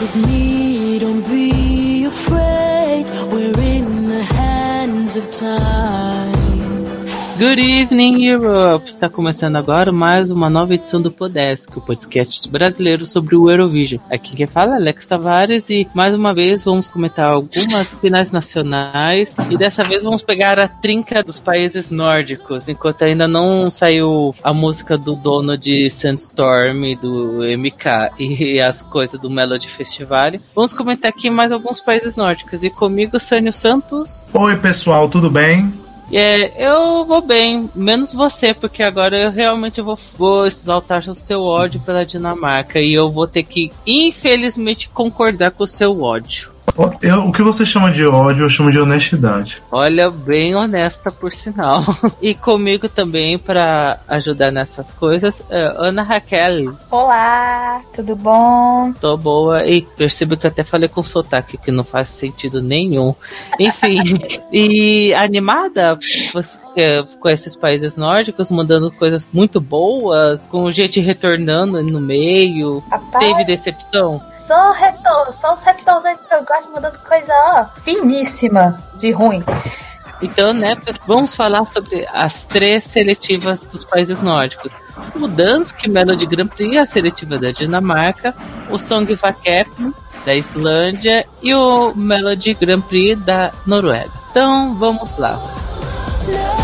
with me, don't be afraid. We're in the hands of time. Good evening, Europe! Está começando agora mais uma nova edição do Podesk, o podcast brasileiro sobre o Eurovision. Aqui quem fala é Alex Tavares e mais uma vez vamos comentar algumas finais nacionais e dessa vez vamos pegar a trinca dos países nórdicos, enquanto ainda não saiu a música do dono de Sandstorm, do MK e as coisas do Melody Festival. Vamos comentar aqui mais alguns países nórdicos e comigo, Sânio Santos. Oi, pessoal, tudo bem? É, eu vou bem, menos você, porque agora eu realmente vou, vou exaltar o seu ódio pela Dinamarca e eu vou ter que, infelizmente, concordar com o seu ódio. Eu, o que você chama de ódio, eu chamo de honestidade. Olha, bem honesta por sinal. E comigo também para ajudar nessas coisas, é Ana Raquel. Olá, tudo bom? Tô boa e percebo que eu até falei com sotaque que não faz sentido nenhum. Enfim, e animada? Você com esses países nórdicos, mandando coisas muito boas, com gente retornando no meio. Rapaz. Teve decepção? Só retorno, só os retornos que eu gosto mandando coisa ó, finíssima de ruim. Então, né, vamos falar sobre as três seletivas dos países nórdicos. O Dansk Melody Grand Prix, a seletiva da Dinamarca, o Song Vakep da Islândia e o Melody Grand Prix da Noruega. Então, vamos lá. alone.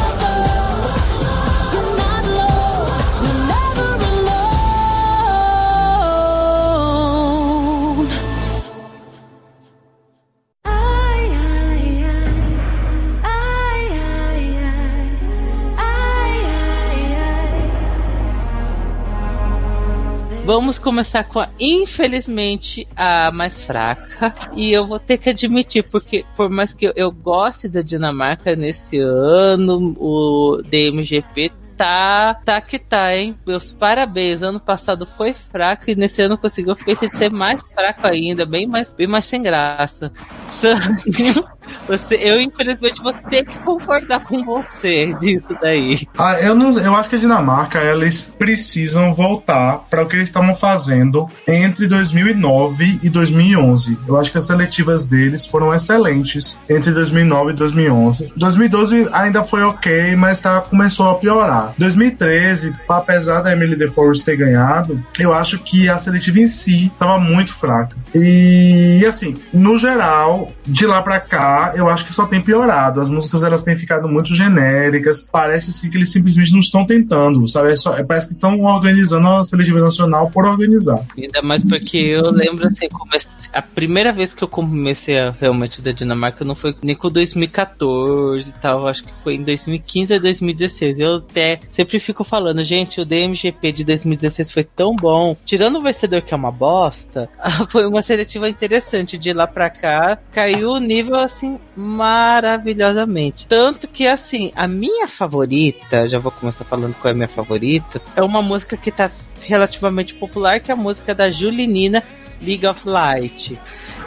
Vamos começar com a, infelizmente, a mais fraca. E eu vou ter que admitir, porque por mais que eu, eu goste da Dinamarca nesse ano, o DMGP tá, tá que tá, hein? Meus parabéns. Ano passado foi fraco e nesse ano conseguiu feito de ser mais fraco ainda, bem mais, bem mais sem graça. Você, eu infelizmente vou ter que concordar com você disso daí. Ah, eu, não, eu acho que a Dinamarca, eles precisam voltar para o que eles estavam fazendo entre 2009 e 2011. Eu acho que as seletivas deles foram excelentes entre 2009 e 2011. 2012 ainda foi ok, mas tá, começou a piorar. 2013, apesar da Emily DeForest ter ganhado, eu acho que a seletiva em si estava muito fraca. E assim, no geral, de lá para cá, eu acho que só tem piorado. As músicas elas têm ficado muito genéricas. Parece assim que eles simplesmente não estão tentando, sabe? É só, é, parece que estão organizando a seletiva nacional por organizar. Ainda mais porque eu lembro assim, comece- a primeira vez que eu comecei a realmente da Dinamarca não foi nem com 2014 e tal, acho que foi em 2015 ou 2016. Eu até sempre fico falando, gente, o DMGP de 2016 foi tão bom. Tirando o vencedor que é uma bosta, foi uma seletiva interessante de lá pra cá. Caiu o nível assim maravilhosamente. Tanto que assim, a minha favorita, já vou começar falando qual é a minha favorita, é uma música que tá relativamente popular, que é a música da Julinina League of Light.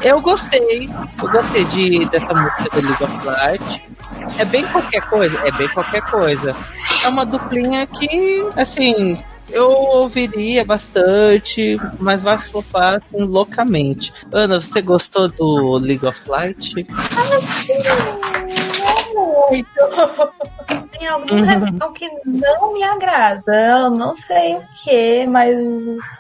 Eu gostei, eu gostei de, dessa música do League of Light. É bem qualquer coisa, é bem qualquer coisa. É uma duplinha que, assim, eu ouviria bastante, mas vai flopar assim, loucamente. Ana, você gostou do League of Light? Não muito. Tem algum refrão que não me agrada. Eu não sei o que, mas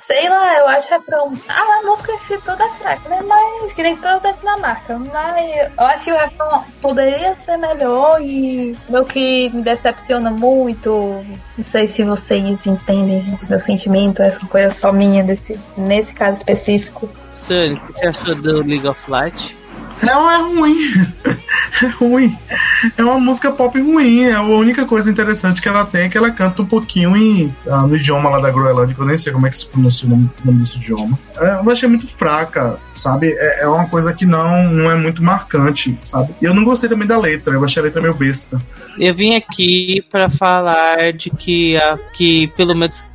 sei lá, eu acho refrão. Ah, a música em si toda é fraca, né? Mas que nem toda da Dinamarca. Mas eu acho que o refrão poderia ser melhor e o que me decepciona muito. Não sei se vocês entendem esse meu sentimento, essa coisa só minha desse, nesse caso específico. Sunny, o que você achou do League of Light? Não, é ruim. É ruim. É uma música pop ruim. É a única coisa interessante que ela tem é que ela canta um pouquinho em, ah, no idioma lá da Groenlândia, que eu nem sei como é que se pronuncia o nome, nome desse idioma. É, eu achei muito fraca, sabe? É, é uma coisa que não, não é muito marcante, sabe? E eu não gostei também da letra. Eu achei a letra meio besta. Eu vim aqui pra falar de que, a, que pelo menos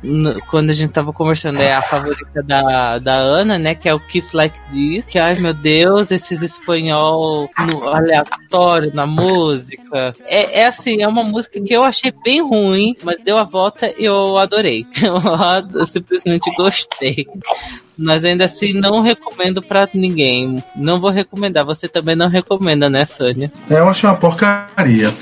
quando a gente tava conversando, é a favorita da, da Ana, né? Que é o Kiss Like This. Que, ai meu Deus, esses espanhol no- aleatório na música. É, é assim, é uma música que eu achei bem ruim, mas deu a volta e eu adorei. Eu, simplesmente gostei. Mas ainda assim não recomendo pra ninguém. Não vou recomendar. Você também não recomenda, né, Sônia? É, eu achei uma porcaria.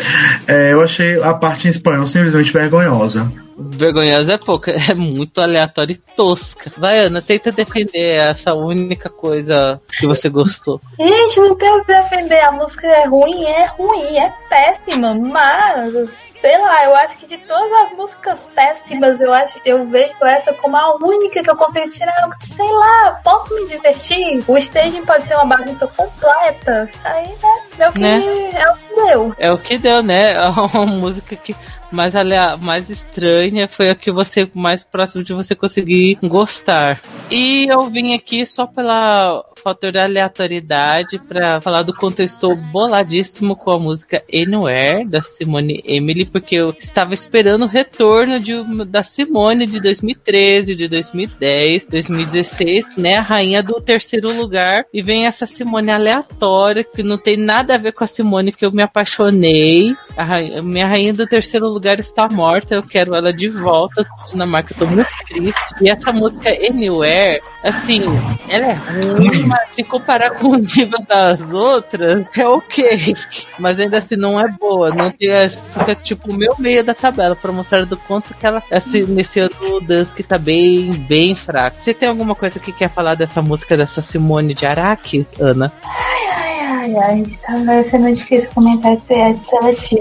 É, eu achei a parte em espanhol simplesmente vergonhosa. Vergonhosa é pouca, é muito aleatória e tosca. Vai, Ana, tenta defender essa única coisa que você gostou. Gente, não tem o que defender. A música é ruim, é ruim, é péssima, mas sei lá, eu acho que de todas as músicas péssimas, eu acho eu vejo essa como a única que eu consigo tirar. Sei lá, posso me divertir? O staging pode ser uma bagunça completa. Aí, né? É o que, Né? é o que deu. É o que deu, né? É uma música que mais, alea- mais estranha foi a que você mais próximo de você conseguir gostar. E eu vim aqui só pela fator da aleatoriedade pra falar do quanto eu estou boladíssimo com a música Anywhere da Simone Emily, porque eu estava esperando o retorno de, da Simone de 2013, de 2010, 2016, né? A rainha do terceiro lugar. E vem essa Simone aleatória que não tem nada a ver com a Simone que eu me apaixonei. A rainha- minha rainha do terceiro lugar está morta, eu quero ela de volta. Dinamarca, eu tô muito triste. E essa música Anywhere, assim, ela é ruim, mas se comparar com o nível das outras, é ok. Mas ainda assim não é boa. Não tem, fica tipo o meu meio da tabela pra mostrar do quanto que ela, assim, nesse ano o Dusk tá bem, bem fraco. Você tem alguma coisa que quer falar dessa música dessa Simone de Araque, Ana? Ai, ai, ai, tá vai ser muito difícil comentar esse é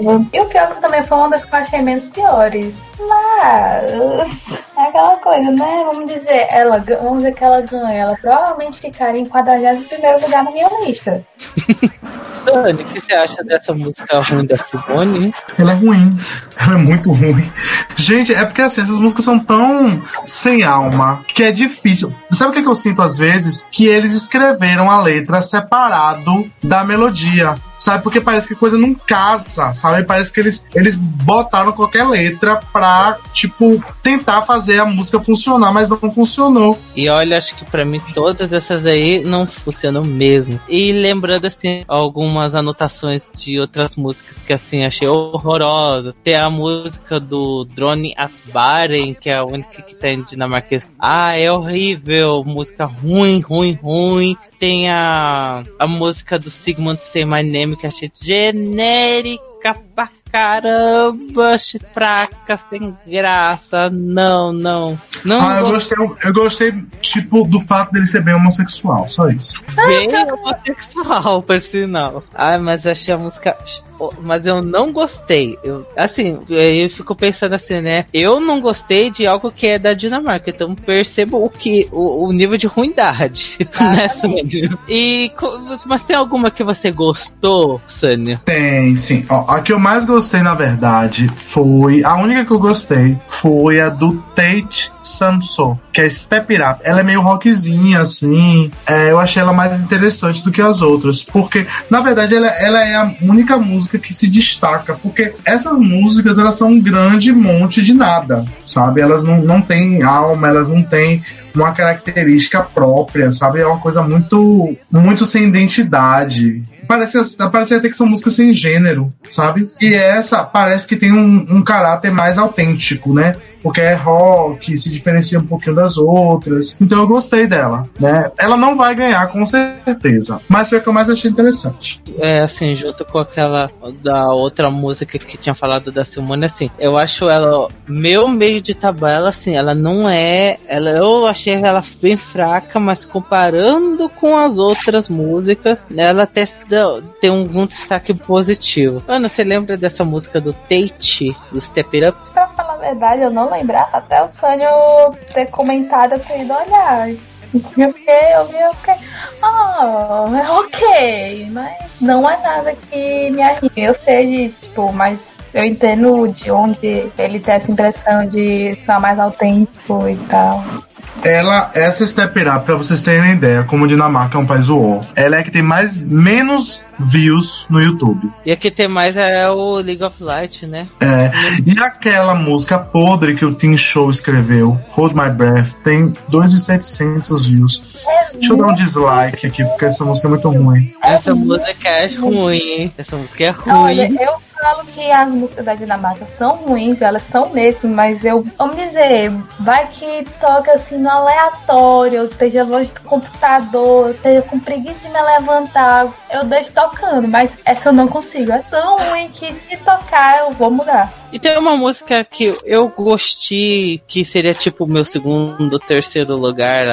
seletiva. E o pior é que também foi uma das que eu achei menos piores. Mas é aquela coisa, né? Vamos dizer, ela, vamos dizer que ela ganha. Ela provavelmente ficaria em 41 lugar na minha lista. Dani, o que você acha dessa música ruim da Simone? Ela é ruim. Ela é muito ruim. Gente, é porque assim, essas músicas são tão sem alma que é difícil. Sabe o que, que eu sinto às vezes? Que eles escreveram a letra separado da melodia. Sabe? Porque parece que a coisa não casa, sabe? Parece que eles, eles botaram qualquer letra pra, tipo, tentar fazer a música funcionar, mas não funcionou. E olha, acho que pra mim todas essas aí não funcionam mesmo. E lembrando assim, algumas anotações de outras músicas que assim achei horrorosas. Tem a música do Drone Asbaren, que é a única que tá em dinamarquês. Ah, é horrível, música ruim, ruim, ruim. Tem a, a música do Sigmund Say My Name, que achei genérica pra caramba, fraca, sem graça. Não, não. Não Ah, eu gostei. eu gostei, tipo, do fato dele ser bem homossexual, só isso. bem homossexual, por sinal. Ai, mas achei a música. Mas eu não gostei. Eu, assim, eu fico pensando assim, né? Eu não gostei de algo que é da Dinamarca. Então percebo o que. O, o nível de ruindade. Né, Sônia? E. co- Mas tem alguma que você gostou, Sânia? Tem, sim. Ó, a que eu mais gostei, na verdade, foi. A única que eu gostei foi a do Tate Samso, que é Step It Up. Ela é meio rockzinha, assim. É, eu achei ela mais interessante do que as outras. Porque, na verdade, ela, ela é a única música que se destaca. Porque essas músicas, elas são um grande monte de nada, sabe? Elas não, não têm alma, elas não têm uma característica própria, sabe? É uma coisa muito, muito sem identidade. Parece, parece até que são músicas sem gênero, sabe? E essa parece que tem um, um caráter mais autêntico, né? Porque é rock, se diferencia um pouquinho das outras. Então eu gostei dela, né? Ela não vai ganhar, com certeza. Mas foi a que eu mais achei interessante. É, assim, junto com aquela da outra música que tinha falado da Simone, assim, eu acho ela meu meio de tabela, assim, ela não é. Ela, eu achei ela bem fraca, mas comparando com as outras músicas, ela até tem um, um destaque positivo. Ana, você lembra dessa música do Tate, do Step It Up? Pra falar verdade, eu não lembrava até o Sânio ter comentado, eu fui indo olhar. Fiquei, eu vi, eu fiquei, ah, é ok, mas não é nada que me anime. Eu sei tipo, mas eu entendo de onde ele tem essa impressão de ser mais autêntico e tal. Ela, essa Step It Up, pra vocês terem ideia, como a Dinamarca é um país war, ela é a que tem mais, menos views no YouTube. E aqui tem mais é o League of Light, né? É, e aquela música podre que o Tim Show escreveu, Hold My Breath, tem 2.700 views. Deixa eu dar um dislike aqui, porque essa música é muito ruim. Essa música é ruim, hein? Essa música é Olha, ruim. eu falo que as músicas da Dinamarca são ruins, elas são mesmo, mas eu, vamos dizer, vai que toca assim no aleatório, eu esteja longe do computador, eu esteja com preguiça de me levantar, eu deixo tocando, mas essa eu não consigo. É tão ruim que se tocar eu vou mudar. E tem uma música que eu gostei, que seria tipo o meu segundo, terceiro lugar,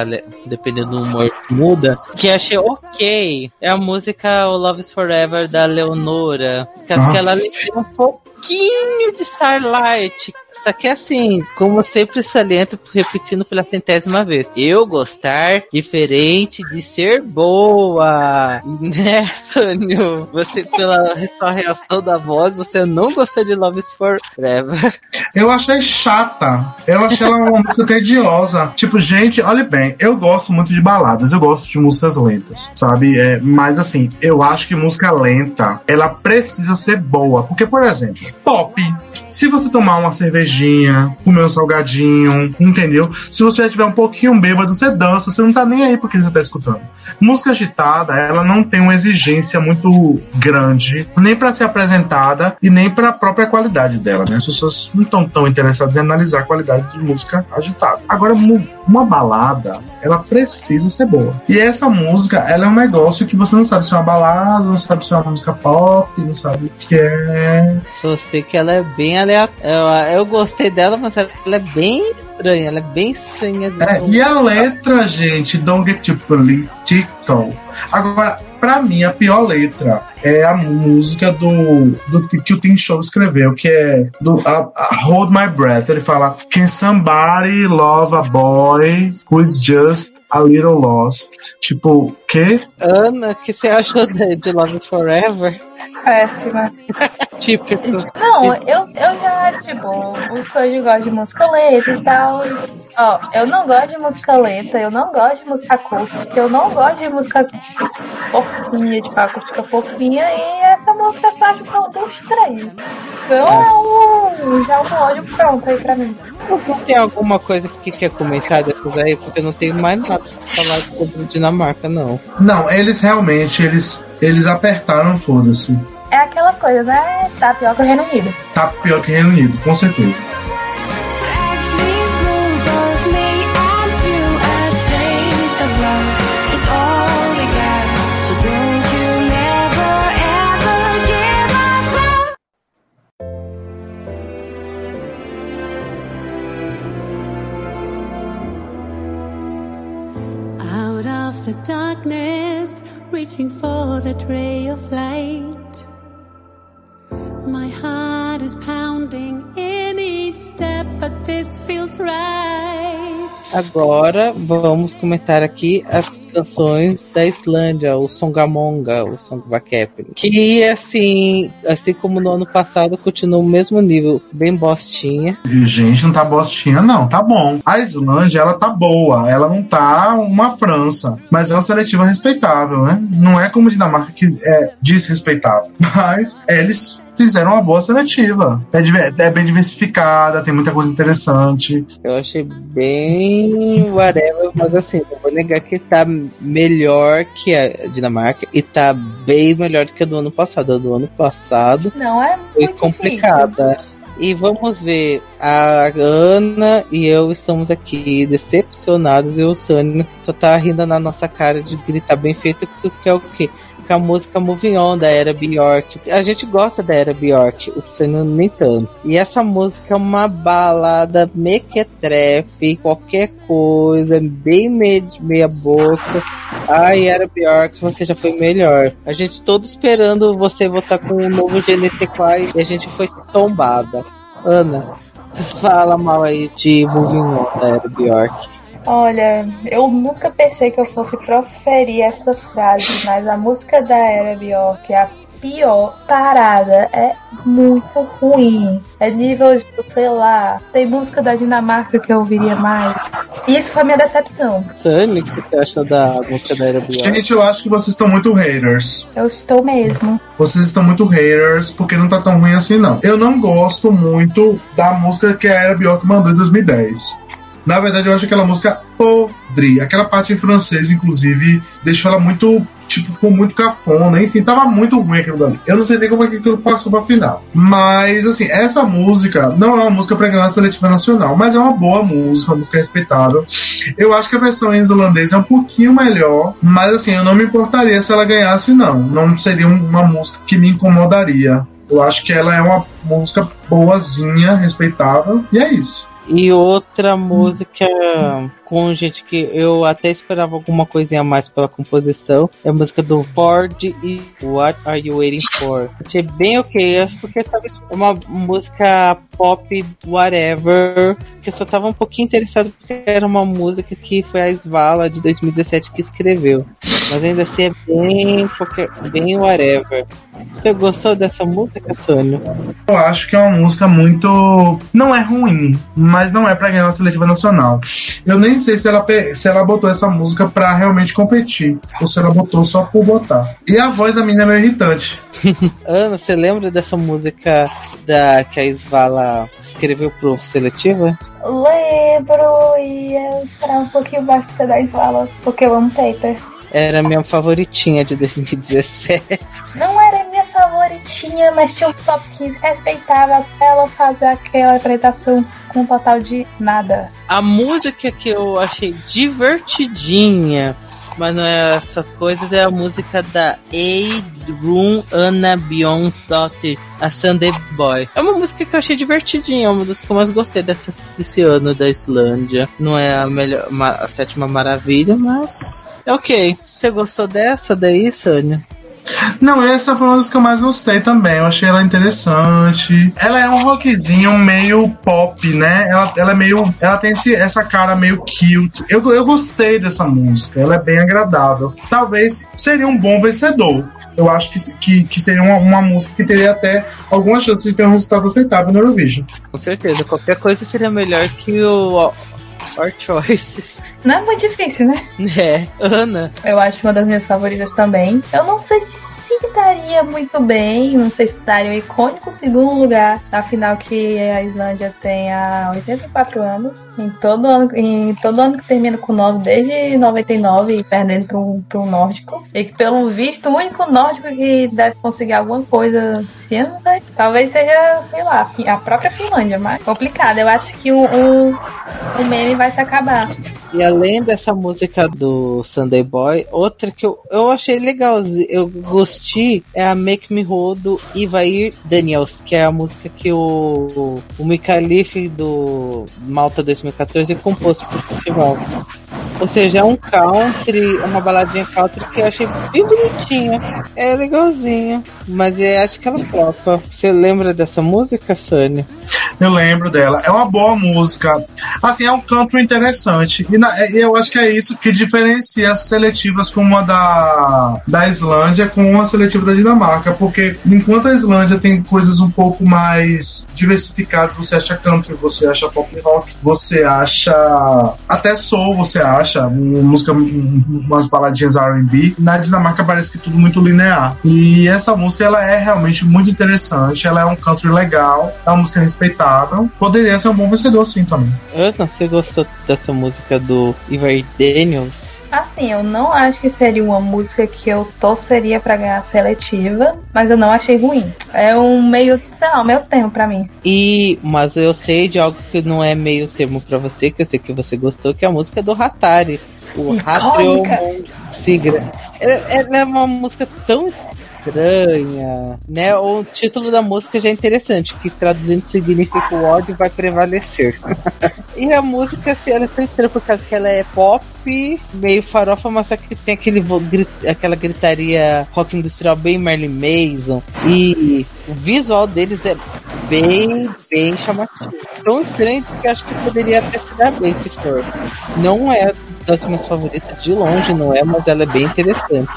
dependendo do humor que muda, que achei ok. É a música O Love is Forever da Leonora. Que, ah. que ela tem um pouquinho de Starlight, só que assim, como sempre saliento, repetindo pela centésima vez, eu gostar diferente de ser boa. Né, Sônia? Você, pela sua reação da voz, você não gostou de Love is Forever. Eu achei chata. Eu achei ela uma música tediosa. Tipo, gente, olha bem, eu gosto muito de baladas, eu gosto de músicas lentas, sabe? É, mas assim, eu acho que música lenta, ela precisa ser boa. Porque, por exemplo, pop. Se você tomar uma cerveja cervejinha, comer um salgadinho, entendeu? Se você tiver um pouquinho bêbado, você dança, você não tá nem aí porque você tá escutando. Música agitada, ela não tem uma exigência muito grande, nem para ser apresentada e nem para a própria qualidade dela, né? As pessoas não estão tão interessadas em analisar a qualidade de música agitada. Agora, uma balada, ela precisa ser boa. E essa música, ela é um negócio que você não sabe se é uma balada, não sabe se é uma música pop, não sabe o que é. Só sei que ela é bem aleatória. Eu, eu gostei dela, mas ela é bem estranha, ela é bem estranha. É, e a letra, gente, Don't Get Too Political. Agora, pra mim, a pior letra é a música do, do que o Tim Show escreveu, que é do a, a Hold My Breath. Ele fala: Can somebody love a boy who is just a little lost? Tipo, que? Ana, o que você achou de, de Love is Forever? Péssima. Típico. Não, eu, eu já, tipo, o Soji gosta de música lenta e tal. Ó, eu não gosto de música lenta, eu não gosto de música acústica, eu não gosto de música fofinha, tipo, acústica fofinha, e essa música só acho que são dos três. Então é um, já um ódio pronto aí pra mim. Tem alguma coisa que quer comentar dessas aí? Porque eu não tenho mais nada pra falar sobre Dinamarca, não. Não, eles realmente, eles, eles apertaram, foda-se. É aquela coisa, né? Tá pior que o Reino Unido. Tá pior que o Reino Unido, com certeza. the darkness, reaching for that ray of light. My heart is pounding in each step, but this feels right. Agora vamos comentar aqui as canções da Islândia, o Songamonga, o Songvakepli. Que assim, assim como no ano passado, continua o mesmo nível, bem bostinha. Gente, não tá bostinha, não, tá bom. A Islândia, ela tá boa, ela não tá uma França, mas é uma seletiva respeitável, né? Não é como Dinamarca que é desrespeitável, mas eles fizeram uma boa seletiva. É, é, bem diversificada, tem muita coisa interessante. Eu achei bem whatever, mas assim, não vou negar que tá melhor que a Dinamarca e tá bem melhor do que a do ano passado. A do ano passado não é foi complicada. Difícil. E vamos ver, a Ana e eu estamos aqui decepcionados e o Sônia só tá rindo na nossa cara de gritar bem feito, que é o quê? Com a música Moving On da Era Bjork. A gente gosta da Era Bjork, o Senna nem tanto. E essa música é uma balada mequetrefe, qualquer coisa, bem meia boca. Ai, Era Bjork, você já foi melhor. A gente todo esperando você voltar com um novo GNC Quai e a gente foi tombada. Ana, fala mal aí de Moving On da Era Bjork. Olha, eu nunca pensei que eu fosse proferir essa frase, mas a música da Era Bjork é a pior parada. É muito ruim. É nível de, sei lá, tem música da Dinamarca que eu ouviria mais. E isso foi minha decepção. Sunny, o que você acha da música da Era Bjork? Gente, eu acho que vocês estão muito haters. Eu estou mesmo. Vocês estão muito haters porque não tá tão ruim assim, não. Eu não gosto muito da música que a Era Bjork mandou em 2010. Na verdade, eu acho aquela música podre. Aquela parte em francês, inclusive, deixou ela muito. Tipo, ficou muito cafona. Enfim, tava muito ruim aquilo dali. Eu não sei nem como é que aquilo passou pra final. Mas, assim, essa música não é uma música pra ganhar a seletiva nacional, mas é uma boa música, uma música respeitável. Eu acho que a versão em islandês é um pouquinho melhor, mas, assim, eu não me importaria se ela ganhasse, não. Não seria uma música que me incomodaria. Eu acho que ela é uma música boazinha, respeitável, e é isso. E outra música com gente que eu até esperava alguma coisinha a mais pela composição é a música do Ford e What Are You Waiting For? Achei bem ok, acho porque talvez uma música pop, whatever, que eu só tava um pouquinho interessado porque era uma música que foi a Svala de 2017 que escreveu. Mas ainda assim é bem, bem whatever. Você gostou dessa música, Sônia? Eu acho que é uma música muito. Não é ruim, mas não é pra ganhar uma seletiva nacional. Eu nem sei se ela, se ela botou essa música pra realmente competir, ou se ela botou só por botar. E a voz da menina é meio irritante. Ana, você lembra dessa música da que a Isvala escreveu pro Seletiva? Lembro, e eu esperava um pouquinho mais pra da Isvala, porque eu amo Paper. Era minha favoritinha de 2017. Não favoritinha, mas tinha um top 15 respeitável ela fazer aquela apresentação com total de nada. A música que eu achei divertidinha mas não é essas coisas, é a música da A. Room Anna Daughter, a Sunday Boy. É uma música que eu achei divertidinha, é uma das que eu mais gostei dessa, desse ano da Islândia. Não é a melhor, a sétima maravilha, mas é ok. Você gostou dessa daí, Sânia? Não, essa foi uma das que eu mais gostei também. Eu achei ela interessante. Ela é um rockzinho meio pop, né? Ela, ela é meio. Ela tem esse, essa cara meio cute. Eu, eu gostei dessa música. Ela é bem agradável. Talvez seria um bom vencedor. Eu acho que, que, que seria uma, uma música que teria até alguma chance de ter um resultado aceitável no Eurovision. Com certeza. Qualquer coisa seria melhor que o Our Choices. Não é muito difícil, né? É, Ana. Eu acho uma das minhas favoritas também. Eu não sei se se estaria muito bem, não sei se estaria um icônico segundo lugar, afinal que a Islândia tem há 84 anos, em todo ano, em todo ano que termina com 9, desde 99 e perdendo para um, um nórdico, e que pelo visto o único nórdico que deve conseguir alguma coisa esse ano, né? talvez seja, sei lá, a própria Finlândia, mas complicado, eu acho que o, o, o meme vai se acabar. E além dessa música do Sunday Boy, outra que eu, eu achei legal, eu gostei, é a Make Me Hold do Ivair Daniels, que é a música que o, o Micalif do Malta 2014 compôs pro festival. Ou seja, é um country, uma baladinha country que eu achei bem bonitinha. É legalzinha, mas eu acho que ela topa. Você lembra dessa música, Sônia? Eu lembro dela. É uma boa música. Assim, é um country interessante. E na, eu acho que é isso que diferencia as seletivas como a da, da Islândia com a seletiva da Dinamarca. Porque enquanto a Islândia tem coisas um pouco mais diversificadas, você acha country, você acha pop rock, você acha até soul, você acha música, umas baladinhas R&B. Na Dinamarca parece que tudo muito linear. E essa música ela é realmente muito interessante. Ela é um country legal, é uma música poderia ser um bom vencedor sim também. Ana, você gostou dessa música do Ivar Daniels? Assim, eu não acho que seria uma música que eu torceria para ganhar seletiva, mas eu não achei ruim. É um meio, sei lá, um meio termo para mim. E, mas eu sei de algo que não é meio termo para você, que eu sei que você gostou, que é a música do Hatari. O Hatrio Sigra. Ela é uma música tão estranha, né? O título da música já é interessante, que traduzindo significa o ódio vai prevalecer. e a música, assim, ela é tão estranha por causa que ela é pop, meio farofa, mas só que tem aquele, aquela gritaria rock industrial bem Marilyn Mason. E o visual deles é bem, bem chamativo. Tão estranho que acho que poderia até se dar bem se for. Não é das minhas favoritas de longe, não é, mas ela é bem interessante.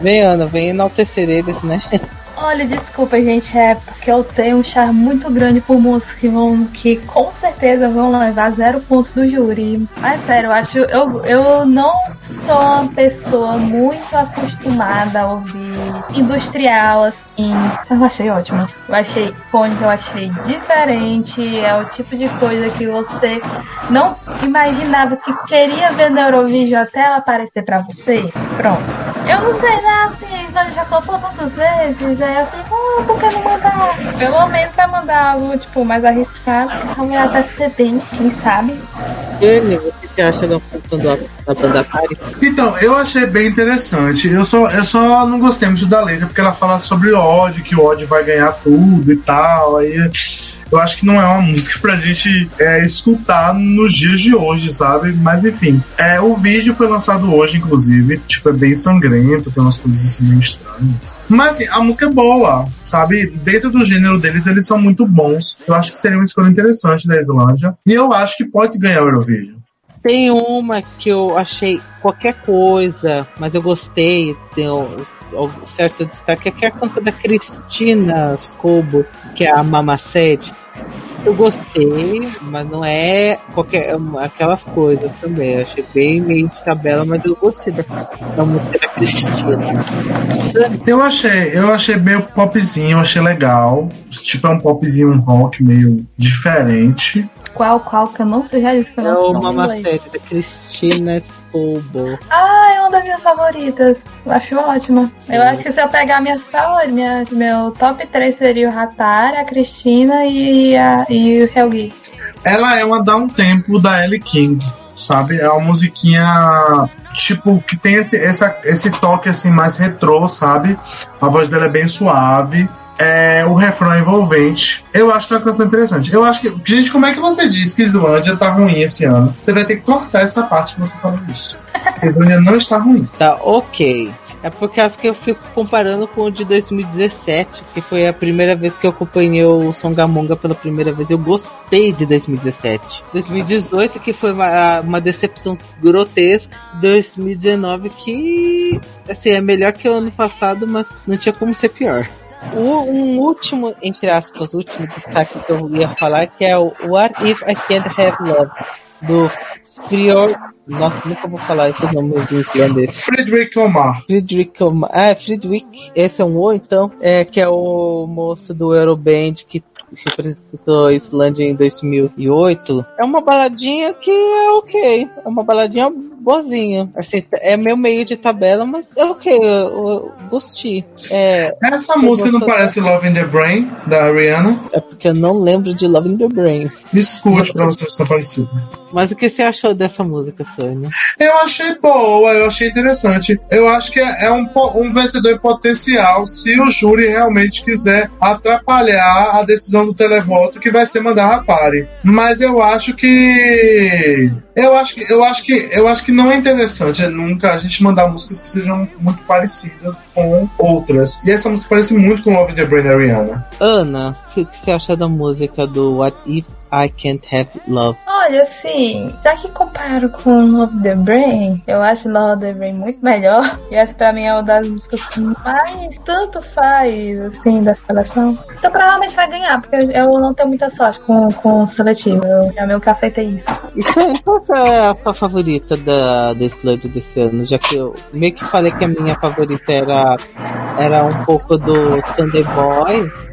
Vem, Ana, vem enaltecer eles, né? Olha, desculpa, gente, é porque eu tenho um charme muito grande por músicas que vão, que com certeza vão levar zero pontos do júri. Mas sério, eu acho, eu, eu não sou uma pessoa muito acostumada a ouvir industrial, assim. Eu achei ótimo. Eu achei icônico, eu achei diferente. É o tipo de coisa que você não imaginava que queria ver na Eurovision até ela aparecer pra você. Pronto. Eu não sei, né? Assim, já, já faltou tantas vezes. Aí eu falei, ah, por que não mandar? Pelo menos vai mandar algo, tipo, mais arriscado. A mulher até ser bem, quem sabe. Ele, o que você acha da função da, da banda Atari? Então, eu achei bem interessante. Eu só, eu só não gostei muito da letra, porque ela fala sobre ódio, que o ódio vai ganhar tudo e tal. Aí eu acho que não é uma música pra gente é, escutar nos dias de hoje, sabe? Mas enfim. É, o vídeo foi lançado hoje, inclusive. Tipo, é bem sangrento, tem umas coisas assim meio estranhas. Mas assim, a música é boa, sabe? Dentro do gênero deles, eles são muito bons. Eu acho que seria uma escolha interessante da Islândia. E eu acho que pode ganhar o Eurovision. Tem uma que eu achei qualquer coisa, mas eu gostei, tem um, certo destaque, que é a canção da Cristina Scobo, que é a Mama Sede. Eu gostei, mas não é qualquer aquelas coisas também. Eu achei bem meio de tabela, mas eu gostei da, da música da Cristina. Eu achei, eu achei meio popzinho, achei legal. Tipo, é um popzinho um rock meio diferente. Qual, qual que eu não sei já disse que eu É não sei. o não Mama inglês. Sede da Cristina Scobo. Ah, é uma das minhas favoritas. Eu acho ótima. Eu acho que se eu pegar minhas favoritas, minha, meu top 3 seria o Hatari, a Cristina e, a, e o Helgi. Ela é uma down tempo da Ellie King, sabe? É uma musiquinha tipo que tem esse, essa, esse toque assim mais retrô, sabe? A voz dela é bem suave. É, o refrão é envolvente. Eu acho que é uma canção interessante. Eu acho que. Gente, como é que você diz que Islândia tá ruim esse ano? Você vai ter que cortar essa parte que você falou isso. Islândia não está ruim. Tá ok. É por causa que eu fico comparando com o de 2017, que foi a primeira vez que eu acompanhei o Songamonga pela primeira vez. Eu gostei de 2017. 2018, que foi uma, uma decepção grotesca. 2019, que assim, é melhor que o ano passado, mas não tinha como ser pior. O, um último, entre aspas, último destaque que eu ia falar, que é o What If I Can't Have Love, do Frior. Nossa, nunca vou falar esse nome islandês. Friedrich Omar. Friedrich, Oma- ah, é Friedrich, esse é um O então, é, que é o moço do Euroband que representou a Islândia em 2008. É uma baladinha que é ok, é uma baladinha boazinha. Assim, é meu meio de tabela, mas é ok, eu, eu gostei. É, Essa música não parece Love in the Brain, da Rihanna? é porque eu não lembro de Love in the Brain. Me escute pra você se tá parecido. Mas o que você achou dessa música, Sônia? Eu achei boa, eu achei interessante. Eu acho que é um, um vencedor potencial se o júri realmente quiser atrapalhar a decisão do televoto que vai ser mandar a pare. Mas eu acho que eu acho que eu acho que eu acho que não é interessante é nunca a gente mandar músicas que sejam muito parecidas com outras. E essa música parece muito com Love the Brain da Rihanna. Ana, o que que você acha da música do What If I Can't Have Love? Olha, assim, já que comparo com Love the Brain, eu acho Love the Brain muito melhor. E essa pra mim é uma das músicas que mais tanto faz, assim, da seleção. Então provavelmente vai ganhar, porque eu, não tenho muita sorte com, com o seletivo. Eu já meio que aceitei isso. Isso é, qual é a sua favorita da, da Sludge desse ano? Já que eu meio que falei que a minha favorita era, era um pouco do Sunday Boy.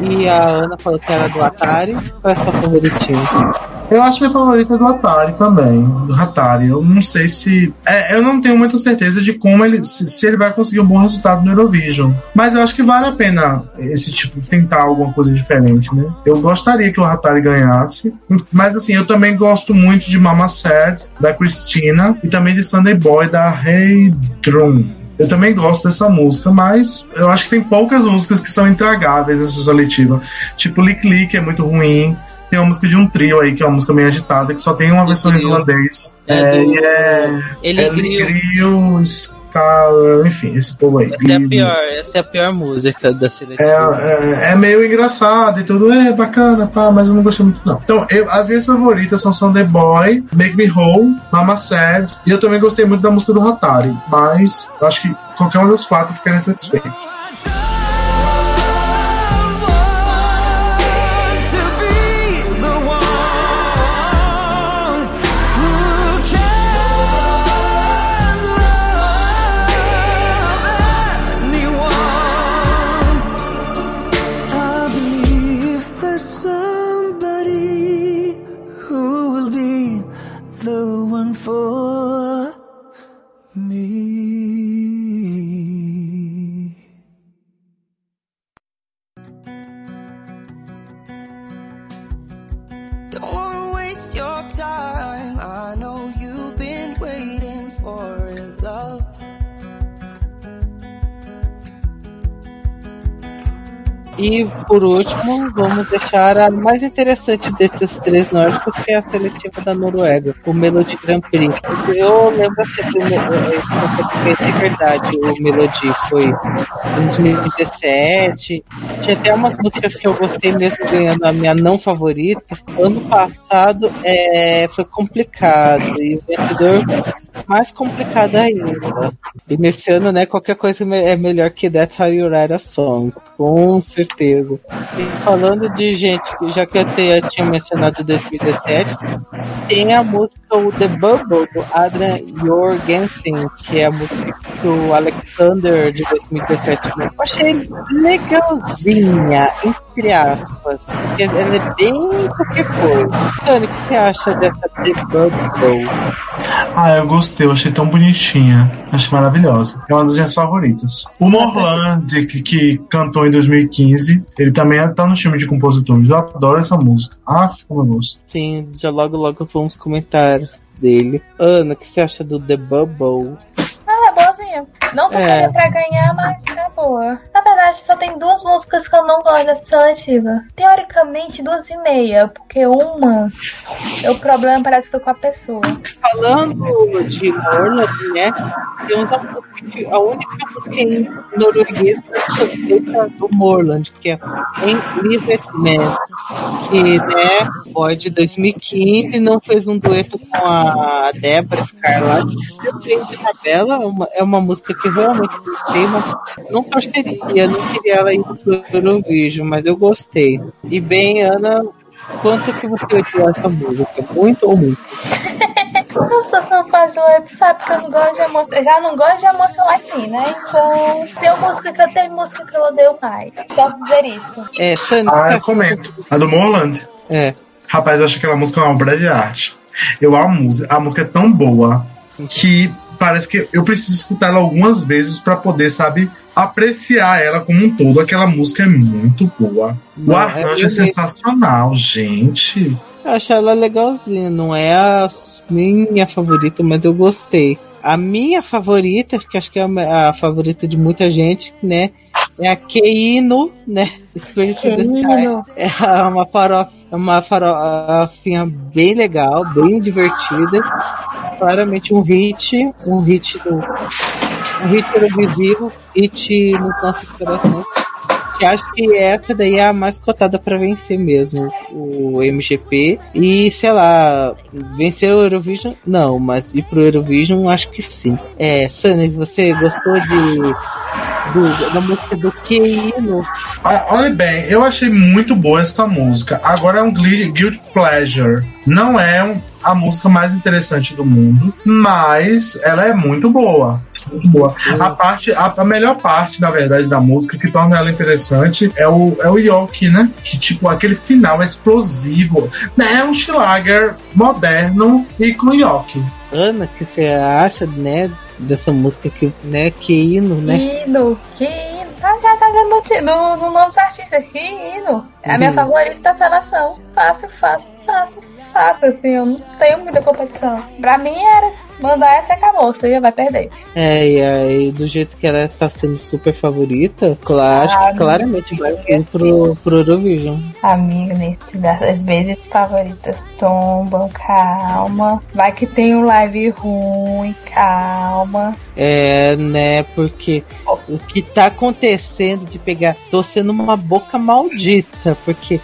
E a Ana falou que era do Atari. Qual é a sua favoritinha? Eu acho minha favorita do Atari também, do Atari. Eu não sei se. é, eu não tenho muita certeza de como ele. Se, se ele vai conseguir um bom resultado no Eurovision. Mas eu acho que vale a pena esse tipo, tentar alguma coisa diferente, né? Eu gostaria que o Atari ganhasse. Mas assim, eu também gosto muito de Mama Sad, da Christina, e também de Sunday Boy, da Hey Drum. Eu também gosto dessa música, mas eu acho que tem poucas músicas que são intragáveis nessa seletiva. Tipo, Lick Lick é muito ruim. Tem uma música de um trio aí, que é uma música meio agitada, que só tem uma versão em islandês. É É, do- é. Ele é criou. Ligrio, Enfim, esse povo aí. Essa é a pior, essa é a pior música da seleção. é, é, é meio engraçado e tudo, é bacana, pá, mas eu não gostei muito, não. Então, eu- as minhas favoritas são Sunday Boy, Make Me Whole, Mama Sad, e eu também gostei muito da música do Hatari, mas eu acho que qualquer uma das quatro ficaria satisfeito. E por último, vamos deixar a mais interessante desses três nórdicos, que é a seletiva da Noruega, o Melody Grand Prix. Eu lembro assim, é, de verdade, o Melody foi em 2017. Tinha até umas músicas que eu gostei mesmo ganhando a minha não favorita. Ano passado é, foi complicado e o vencedor mais complicado ainda. E nesse ano, né, qualquer coisa é melhor que That's How You Write a Song. Com certeza. E falando de gente, já que eu te- tinha mencionado 2017, tem a música o The Bubble do Adrian Jorgensen, que é a música do Alexander de 2017. Eu achei legalzinha, entre aspas, porque ela é bem qualquer coisa. Tony, o que você acha dessa The Bubble? Ah, eu gostei, eu achei tão bonitinha. Achei maravilhosa. É uma das minhas favoritas. O Morland, que, que cantou em 2015, ele também tá no time de compositores. Eu adoro essa música. Ah, como eu gosto. Sim, já logo logo vamos comentários dele. Ana, o que você acha do The Bubble? Boazinha. Não É. pra ganhar, mas é boa. Na verdade, só tem duas músicas que eu não gosto dessa seletiva. Teoricamente, duas e meia, porque uma. O problema parece que foi com a pessoa. Falando de Morland, né? A única música em norueguês feita do Morland, que é em Livet que né, foi de 2015, não fez um dueto com a Débora Scarlett. Eu tenho de tabela, é uma, é uma música que realmente gostei, mas não torceria, não queria ela ir pro Eurovision, mas eu gostei. E bem, Ana, quanto que você odiou essa música? Muito ou muito? Eu sou fã fazenda, sabe que eu não gosto de. Eu já não gosto de amor like me, né? Então, tem música que eu tenho música que eu odeio mais. Posso dizer isso. É, Sunny, Ah, eu comento. A do Morland. É. Rapaz, eu acho aquela música uma obra de arte. Eu amo a música. A música é tão boa que parece que eu preciso escutar ela algumas vezes pra poder, sabe, apreciar ela como um todo. Aquela música é muito boa. O Não, arranjo é- é sensacional, gente. Eu acho ela legalzinha, não é a minha favorita, mas eu gostei. A minha favorita, que acho que é a favorita de muita gente, né? É a Keino, né? Spirit of the. Sky. É uma farofa, é uma farofinha bem legal, bem divertida. Claramente um hit, um hit do. Um hit televisivo, hit nos nossos corações. Acho que essa daí é a mais cotada pra vencer mesmo, o MGP. E, sei lá, vencer o Eurovision? Não, mas ir pro Eurovision acho que sim. É, Sunny, você gostou de. do- da música do Keino? Ah, Olha bem, eu achei muito boa essa música. Agora é um gui- guilt pleasure. Não é um- a música mais interessante do mundo, mas ela é muito boa. Muito boa. A, parte, a, a melhor parte, na verdade, da música que torna ela interessante é o, é o Yoki, né? Que, tipo, aquele final é explosivo. Né? É um Schlager moderno e com Yoki. Ana, o que você acha, né? Dessa música que, né? Keino, né? Hino, que hino. Tá, já tá dentro do, ti- do, do nome dos artistas. Que hino. É a minha Uhum. favorita da seleção. Fácil, fácil, fácil, fácil. Assim, eu não tenho muita competição. Pra mim era mandar essa e acabou. Você já vai perder. É, e aí, do jeito que ela tá sendo super favorita, claro, acho Ah, que claramente vai ir pro, pro Eurovision. Amigo, nesse das vezes favoritas tombam, calma. Vai que tem um live ruim, calma. É, né, porque o que tá acontecendo de pegar. Tô sendo uma boca maldita, porque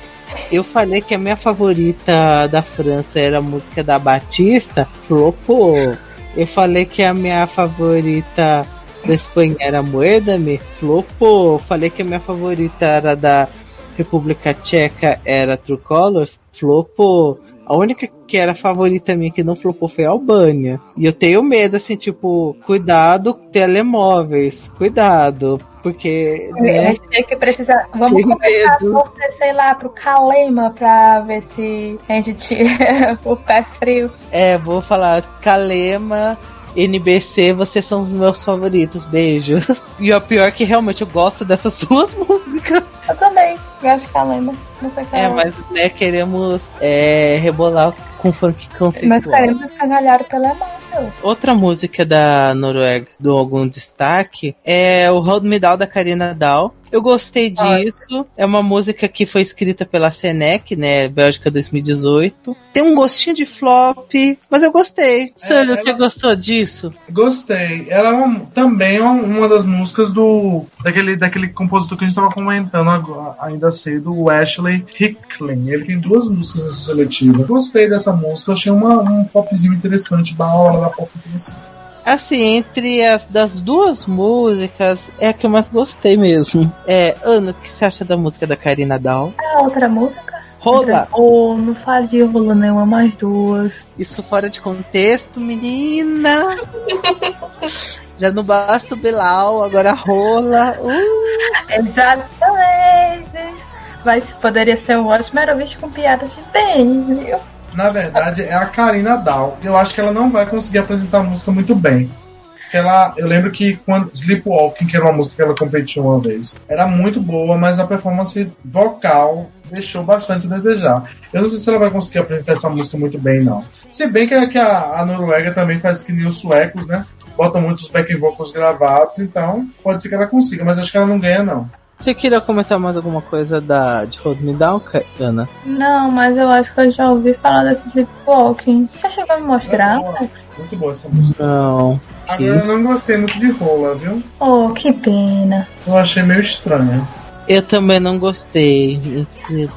eu falei que a minha favorita da França era a música da Batista, flopou. Eu falei que a minha favorita da Espanha era Muérdame, flopou. Falei que a minha favorita era da República Tcheca era True Colors, flopou. A única que era favorita minha que não flopou foi a Albânia. E eu tenho medo, assim, tipo, cuidado, telemóveis, cuidado. Porque. A Né? gente tem que precisar. Vamos Tenho começar medo. sei lá, pro Calema pra ver se a gente tira o pé frio. É, vou falar Kalema, NBC, vocês são os meus favoritos. Beijos. E o pior é que realmente eu gosto dessas duas músicas. Eu também gosto de Calema. Não sei É, mas né, queremos é, rebolar com funk Nós conceitual. queremos cagalhar o telemóvel. Outra música da Noruega do algum destaque é o Hold Me Down da Karina Dow. Eu gostei disso. É uma música que foi escrita pela Senec, né? Bélgica 2018. Tem um gostinho de flop, mas eu gostei. Sandra, ela- você gostou disso? Gostei. Ela é uma- também é uma das músicas do daquele, daquele compositor que a gente estava comentando agora, ainda cedo, o Ashley Hicklin. Ele tem duas músicas nessa seletiva. Gostei dessa música, eu achei uma, um popzinho interessante, da hora da pop interessante. Assim, entre as das duas músicas, é a que eu mais gostei mesmo. É, Ana, o que você acha da música da Karina Dow? A outra música? Rola! Oh, não fale de rola nenhuma, mais duas. Isso fora de contexto, menina! Já não basta o Bilal, agora rola. Uh, Exatamente. Mas poderia ser um ótimo Eurovision com piadas de bem, viu? Na verdade, é a Karina Dow. Eu acho que ela não vai conseguir apresentar a música muito bem. Ela, eu lembro que quando Sleepwalking, que era uma música que ela competiu uma vez, era muito boa, mas a performance vocal deixou bastante a desejar. Eu não sei se ela vai conseguir apresentar essa música muito bem, não. Se bem que, que a, a Noruega também faz que nem os suecos, né? Botam muitos back vocals gravados, então pode ser que ela consiga, mas acho que ela não ganha, não. Você queria comentar mais alguma coisa da, de Hold Me Down, Ana? Não, mas eu acho que eu já ouvi falar desse Sleepwalking. Já chegou a me mostrar? É boa. Muito boa essa música. Não. Agora eu não gostei muito de rola, viu? Oh, que pena. Eu achei meio estranha. Eu também não gostei.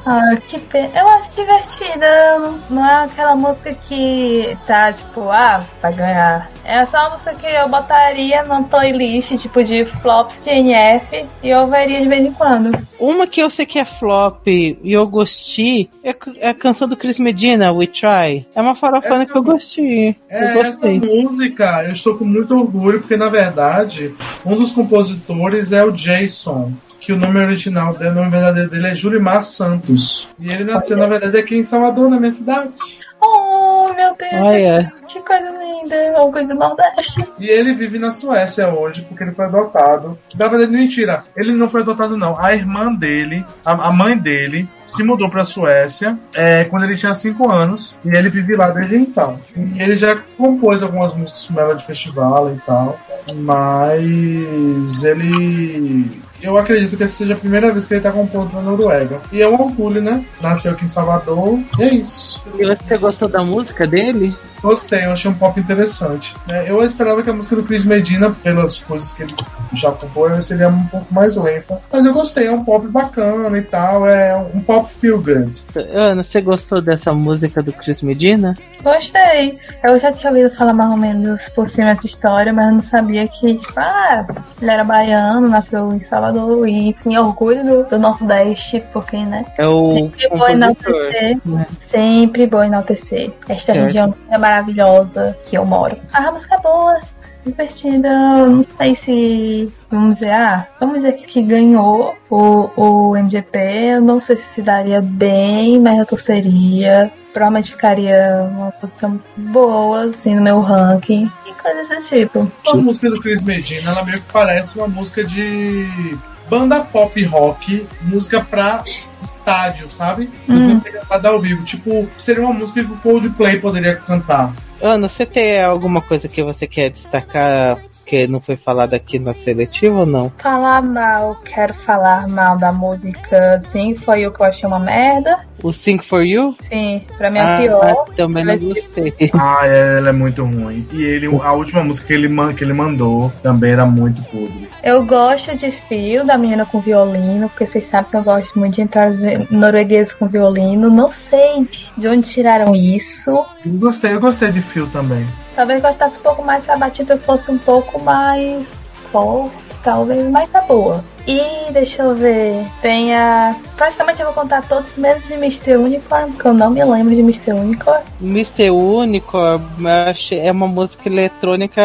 Ah, que pena. Eu acho divertida. Não, é aquela música que tá tipo, ah, vai ganhar. É só uma música que eu botaria numa playlist tipo de flops de NF e eu ouviria de vez em quando. Uma que eu sei que é flop e eu gostei é é a canção do Chris Medina, We Try. É uma farofana que eu gostei. É, eu essa gostei. música eu estou com muito orgulho, porque na verdade, um dos compositores é o Jason. Que o nome original dele, o nome verdadeiro dele é Julimar Santos. E ele nasceu, na verdade, aqui em Salvador, na minha cidade. Oh, meu Deus, Olha, que coisa linda. Orgulho do Nordeste. E ele vive na Suécia hoje, porque ele foi adotado. Na verdade, mentira. Ele não foi adotado, não. A irmã dele, a, a mãe dele, se mudou pra Suécia é, quando ele tinha 5 anos. E ele vive lá desde então. E ele já compôs algumas músicas com ela de festival e tal. Mas ele. Eu acredito que essa seja a primeira vez que ele tá compondo na Noruega. E é um orgulho, né? Nasceu aqui em Salvador. E é isso. e você gostou da música dele? Gostei, eu achei um pop interessante. né? Eu esperava que a música do Chris Medina, pelas coisas que ele já compôs, seria um pouco mais lenta. Mas eu gostei, é um pop bacana e tal. É um pop feel good. Ana, você gostou dessa música do Chris Medina? Gostei. Eu já tinha ouvido falar mais ou menos por cima dessa história, mas eu não sabia que, tipo, ah, ele era baiano, nasceu em Salvador e tinha orgulho do, do Nordeste, porque, né? É o Sempre bom enaltecer. né? Sempre bom enaltecer. Esta Certo. região é maravilhosa que eu moro. A música é boa, divertida. Não sei se. Vamos dizer, ah, vamos dizer que, ganhou o, o MGP. Eu não sei se se daria bem, mas eu torceria. Provavelmente ficaria uma posição boa, assim, no meu ranking. E coisas desse tipo. A música do Chris Medina, ela meio que parece uma música de banda pop rock, música pra estádio, sabe? Hum. Música gravada ao vivo. Tipo, seria uma música que o Coldplay poderia cantar. Ana, você tem alguma coisa que você quer destacar que não foi falado aqui na seletiva ou não? Falar mal, quero falar mal da música, sim, foi o que eu achei uma merda. O Sing For You? Sim, pra mim é ah, pior. também não gostei. Ah, ela é muito ruim. E ele, a última música que ele, man- que ele mandou também era muito podre. Eu gosto de Fio, da menina com violino, porque vocês sabem que eu gosto muito de entrar os noruegueses com violino. Não sei de onde tiraram isso. Eu gostei, eu gostei de Phil também. Talvez gostasse um pouco mais se a batida fosse um pouco mais forte, talvez, mas tá boa. E deixa eu ver. Tem a. Praticamente eu vou contar todos menos de Mr. Unicorn, porque eu não me lembro de Mr. Unicorn. Mr. Unicorn é uma música eletrônica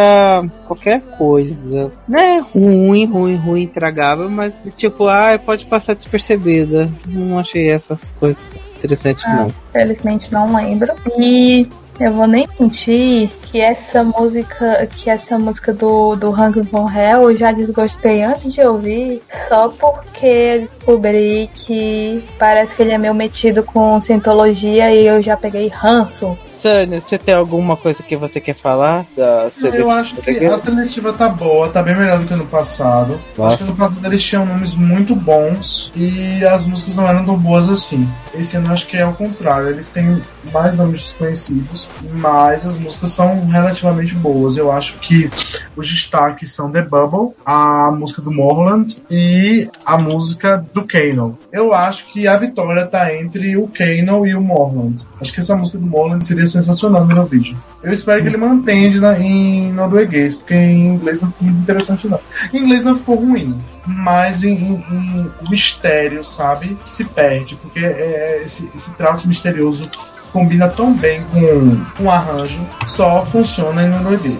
qualquer coisa. Não é ruim, ruim, ruim, intragável, mas tipo, ah, pode passar despercebida. Não achei essas coisas interessantes, ah, não. Felizmente não lembro. E eu vou nem mentir que essa música, que essa música do, do Hang Von Hell eu já desgostei antes de ouvir, só porque descobri que parece que ele é meio metido com cientologia e eu já peguei ranço Tânia, você tem alguma coisa que você quer falar da seletiva? Eu acho que a seletiva tá boa, tá bem melhor do que no passado. Nossa. Acho que no passado eles tinham nomes muito bons e as músicas não eram tão boas assim. Esse ano acho que é o contrário, eles têm mais nomes desconhecidos, mas as músicas são relativamente boas. Eu acho que os destaques são The Bubble, a música do Morland e a música do Kano. Eu acho que a vitória tá entre o Kano e o Morland. Acho que essa música do Morland seria sensacional no vídeo. Eu espero que ele mantenha na, em norueguês, porque em inglês não ficou muito interessante não. Em inglês não ficou ruim, mas em, em, em mistério, sabe, se perde, porque é, é esse, esse traço misterioso combina tão bem com um arranjo, só funciona em. Enfim,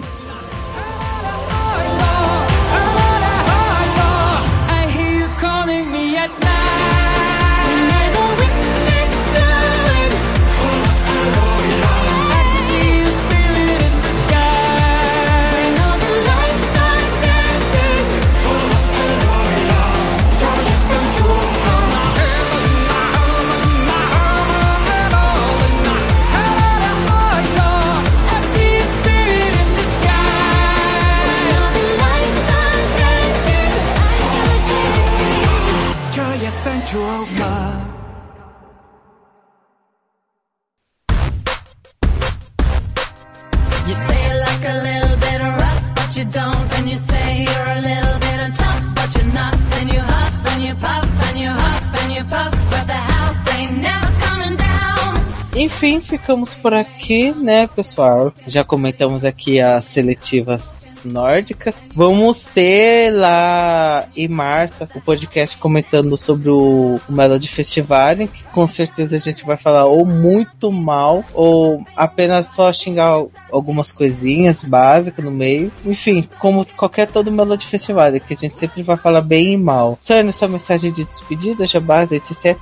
ficamos por aqui, né, pessoal? Já comentamos aqui as seletivas nórdicas. Vamos ter lá em março o podcast comentando sobre o, o Melody Festival, que com certeza a gente vai falar ou muito mal ou apenas só xingar algumas coisinhas básicas no meio. Enfim, como qualquer todo Melody Festival, que a gente sempre vai falar bem e mal. Sânia, sua mensagem de despedida, base, etc.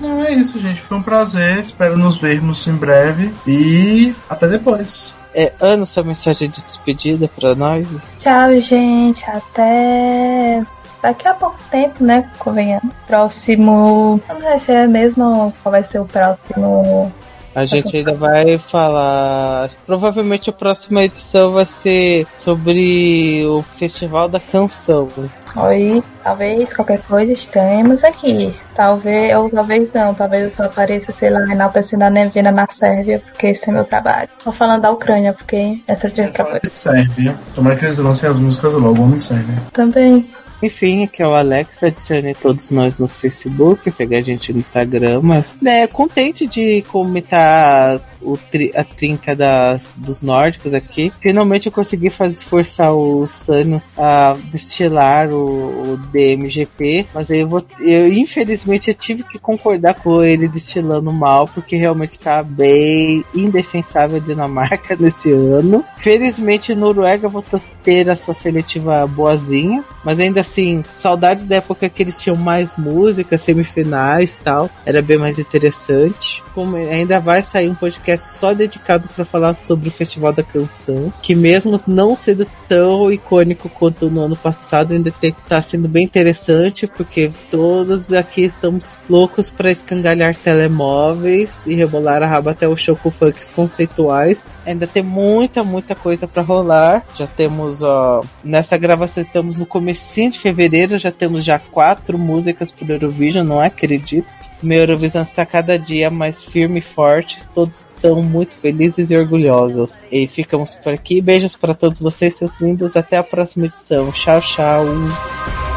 Não, é isso, gente. Foi um prazer. Espero nos vermos em breve. E até depois. É, Ana, sua mensagem de despedida para nós? Tchau, gente. Até daqui a pouco tempo, né? Convenhamos. Próximo. Não vai ser mesmo qual vai ser o próximo. A gente ainda vai falar. Provavelmente a próxima edição vai ser sobre o Festival da Canção. Oi, talvez qualquer coisa estamos aqui. Talvez, ou talvez não, talvez eu só apareça, sei lá, enaltecendo a Nevina na Sérvia, porque esse é meu trabalho. Tô falando da Ucrânia, porque essa é outra coisa. Sérvia. Tomara que eles lancem as músicas logo, vamos Sérvia. Também. Enfim, aqui é o Alex, adicione todos nós no Facebook, segue a gente no Instagram, mas né, contente de comentar o tri, a trinca das, dos nórdicos aqui. Finalmente eu consegui fazer, forçar o Sano a destilar o, o DMGP, mas aí eu, vou, eu infelizmente eu tive que concordar com ele destilando mal, porque realmente tá bem indefensável a Dinamarca nesse ano. Felizmente Noruega vou ter a sua seletiva boazinha, mas ainda assim, saudades da época que eles tinham mais música, semifinais tal. Era bem mais interessante. Como ainda vai sair um podcast só dedicado para falar sobre o Festival da Canção, que mesmo não sendo tão icônico quanto no ano passado, ainda está sendo bem interessante, porque todos aqui estamos loucos para escangalhar telemóveis e rebolar a raba até o show com funks conceituais. Ainda tem muita, muita coisa para rolar. Já temos, ó, nessa gravação estamos no comecinho de fevereiro, já temos já quatro músicas pro Eurovision, não acredito. Meu Eurovision está cada dia mais firme e forte, todos estão muito felizes e orgulhosos. E ficamos por aqui. Beijos para todos vocês, seus lindos. Até a próxima edição. Tchau, tchau.